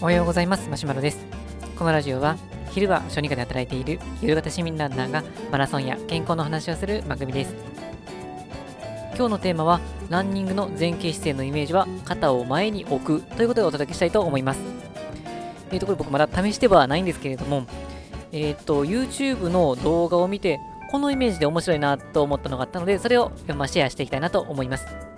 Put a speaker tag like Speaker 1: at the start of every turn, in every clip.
Speaker 1: おはようございます。マシュマロです。このラジオは昼は小児科で働いている夕方市民ランナーがマラソンや健康の話をする番組です。今日のテーマはランニングの前傾姿勢のイメージは肩を前に置くということでお届けしたいと思います。えーとこれ僕まだ試してはないんですけれどもえっ、ー、と YouTube の動画を見てこのイメージで面白いなと思ったのがあったのでそれを、まあ、シェアしていきたいなと思います。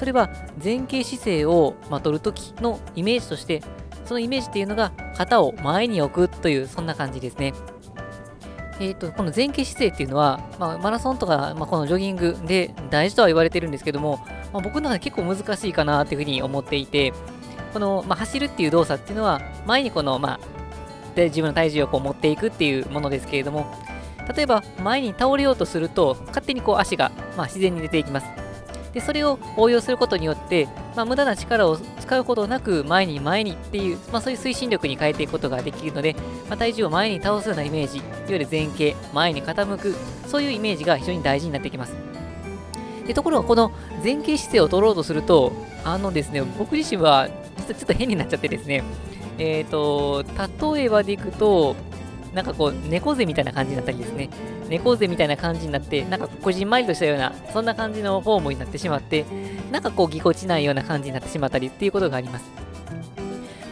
Speaker 1: それは前傾姿勢を、まあ、取るときのイメージとしてそのイメージっていうのが肩を前に置くというそんな感じですね。えーと、この前傾姿勢っていうのは、まあ、マラソンとか、まあ、このジョギングで大事とは言われてるんですけども、まあ、僕の中で結構難しいかなというふうに思っていて、この、まあ、走るっていう動作っていうのは、前にこの、まあ、で自分の体重をこう持っていくっていうものですけれども、例えば前に倒れようとすると、勝手にこう足が、まあ、自然に出ていきます。でそれを応用することによって、まあ、無駄な力を使うことなく前に前にっていう、まあ、そういう推進力に変えていくことができるので、まあ、体重を前に倒すようなイメージ、いわゆる前傾、前に傾く、そういうイメージが非常に大事になってきます。でところが、この前傾姿勢を取ろうとすると、あのですね、僕自身は実はちょっと変になっちゃってですね、えっ、ー、と、例えばでいくと、なんかこう、猫背みたいな感じになったりですね、猫背みたいな感じになって、なんかこじんまりとしたような、そんな感じのフォームになってしまって、なんかこう、ぎこちないような感じになってしまったりっていうことがあります。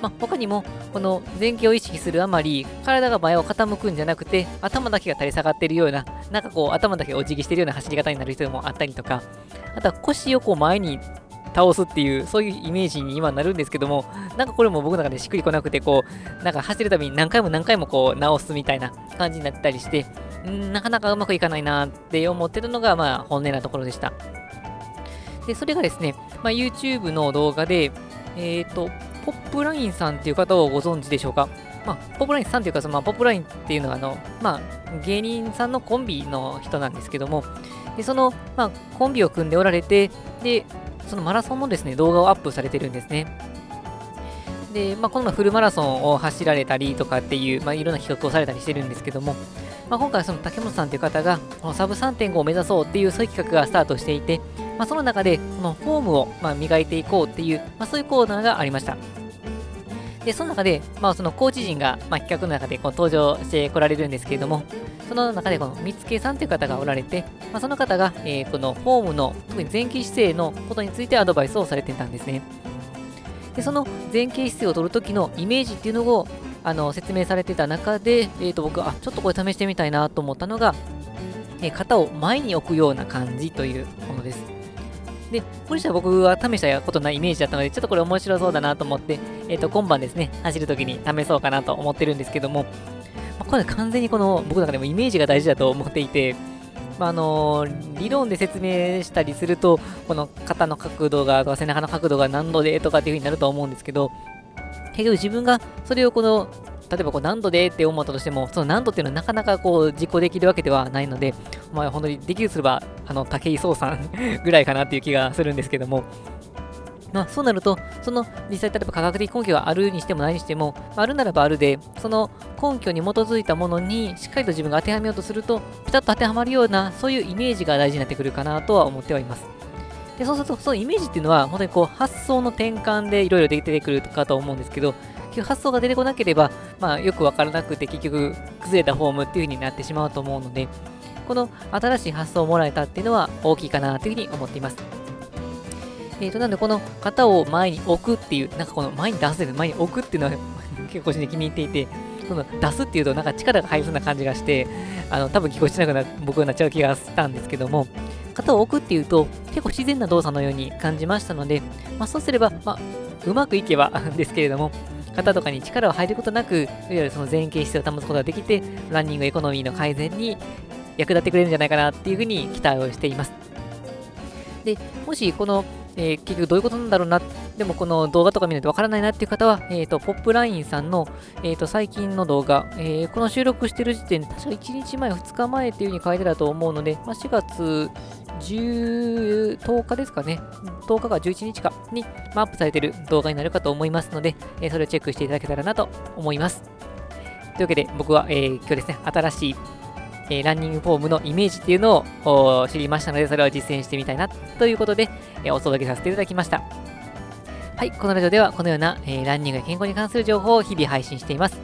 Speaker 1: まあ、他にも、この前傾を意識するあまり、体が前を傾くんじゃなくて、頭だけが垂れ下がってるような、なんかこう、頭だけお辞儀してるような走り方になる人もあったりとか、あとは腰をこう前に倒すっていう、そういうイメージに今なるんですけども、なんかこれも僕の中でしっくりこなくて、こう、なんか走るたびに何回も何回もこう直すみたいな感じになったりして、んなかなかうまくいかないなって思ってるのが、まあ、本音なところでした。で、それがですね、まあ、YouTube の動画で、えっ、ー、と、ポップラインさんっていう方をご存知でしょうか？まあ、ポップラインさんっていうか、そのまあ、ポップラインっていうのは、あの、まあ、芸人さんのコンビの人なんですけども、でその、まあ、コンビを組んでおられて、で、そのマラソンのですね、動画をアップされてるんですね。で、まあ、このフルマラソンを走られたりとかっていう、まあ、いろんな企画をされたりしてるんですけども、まあ、今回その竹本さんという方が、このサブ3.5を目指そうっていうそういう企画がスタートしていて、まあ、その中で、このフォームをま磨いていこうっていう、まあ、そういうコーナーがありました。で、その中で、まあ、そのコーチ陣が、まあ、企画の中でこう登場してこられるんですけれども、その中でこの見つけさんという方がおられて、まあ、その方が、えー、このフォームの、特に前傾姿勢のことについてアドバイスをされてたんですね。で、その前傾姿勢を取るときのイメージっていうのをあの説明されてた中で、えー、と僕、あ、ちょっとこれ試してみたいなと思ったのが、えー、肩を前に置くような感じというものです。で、これ自体僕は試したことないイメージだったので、ちょっとこれ面白そうだなと思って、えっ、ー、と、今晩ですね、走るときに試そうかなと思ってるんですけども、まあ、これ完全にこの僕の中でもイメージが大事だと思っていて、まあ、あのー、理論で説明したりすると、この肩の角度が、背中の角度が何度でとかっていう風になると思うんですけど、結局自分がそれをこの例えばこう何度でって思ったとしても、その何度っていうのはなかなかこう実行できるわけではないので、まあ、本当にできるすれば、あの、武井壮さんぐらいかなっていう気がするんですけども、まあ、そうなると、その実際、例えば科学的根拠があるにしてもないにしても、あるならばあるで、その根拠に基づいたものにしっかりと自分が当てはめようとすると、ピタッと当てはまるような、そういうイメージが大事になってくるかなとは思ってはいます。でそうすると、そのイメージっていうのは、本当にこう発想の転換でいろいろ出てくるかと思うんですけど、結局発想が出てこなければ、まあ、よくわからなくて結局崩れたフォームっていう風になってしまうと思うので、この新しい発想をもらえたっていうのは大きいかなというふうに思っています。えーと、なんでこの型を前に置くっていう、なんかこの前に出す、前に置くっていうのは 結構個人的に気に入っていて、その出すっていうとなんか力が入りそうな感じがして、あの多分聞こえしなくな僕になっちゃう気がしたんですけども、型を置くっていうと結構自然な動作のように感じましたので、まあ、そうすれば、まあ、うまくいけば ですけれども、型とかに力を入ることなく、いわゆるその前傾姿勢を保つことができて、ランニングエコノミーの改善に役立ってくれるんじゃないかなっていうふうに期待をしています。で、もしこのえー、結局どういうことなんだろうな、でもこの動画とか見ないとわからないなっていう方は、えっ、ー、と、ポップラインさんの、えっ、ー、と、最近の動画、えー、この収録してる時点、確か1日前、2日前っていう風に書いてたと思うので、まあ、4月 10, 10日ですかね、10日か11日かに、まあ、アップされてる動画になるかと思いますので、えそれをチェックしていただけたらなと思います。というわけで、僕は、え今日ですね、新しいえー、ランニングフォームのイメージっていうのを知りましたので、それを実践してみたいなということで、えー、お届けさせていただきました。はい、このラジオではこのような、えー、ランニングや健康に関する情報を日々配信しています。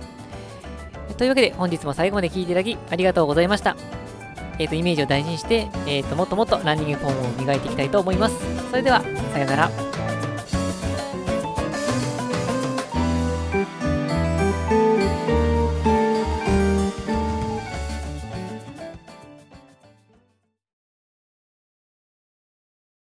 Speaker 1: というわけで本日も最後まで聴いていただきありがとうございました。えっ、と、イメージを大事にして、えっ、と、もっともっとランニングフォームを磨いていきたいと思います。それでは、さようなら。